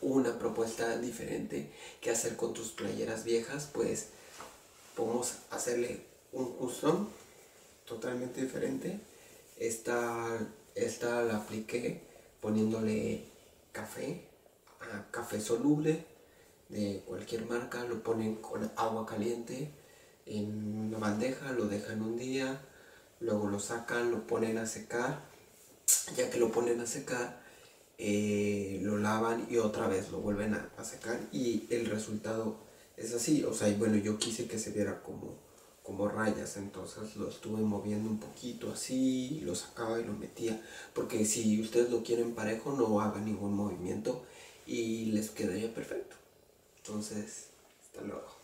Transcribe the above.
una propuesta diferente. Que hacer con tus playeras viejas, pues podemos hacerle un custom totalmente diferente. Esta, esta la apliqué poniéndole café, café soluble de cualquier marca, lo ponen con agua caliente en una bandeja, lo dejan un día, luego lo sacan, lo ponen a secar, ya que lo ponen a secar, eh, lo lavan y otra vez lo vuelven a, a, secar y el resultado es así, o sea, y bueno, yo quise que se viera como, como rayas, entonces lo estuve moviendo un poquito así, lo sacaba y lo metía, porque si ustedes lo quieren parejo no hagan ningún movimiento y les quedaría perfecto. Entonces, hasta luego.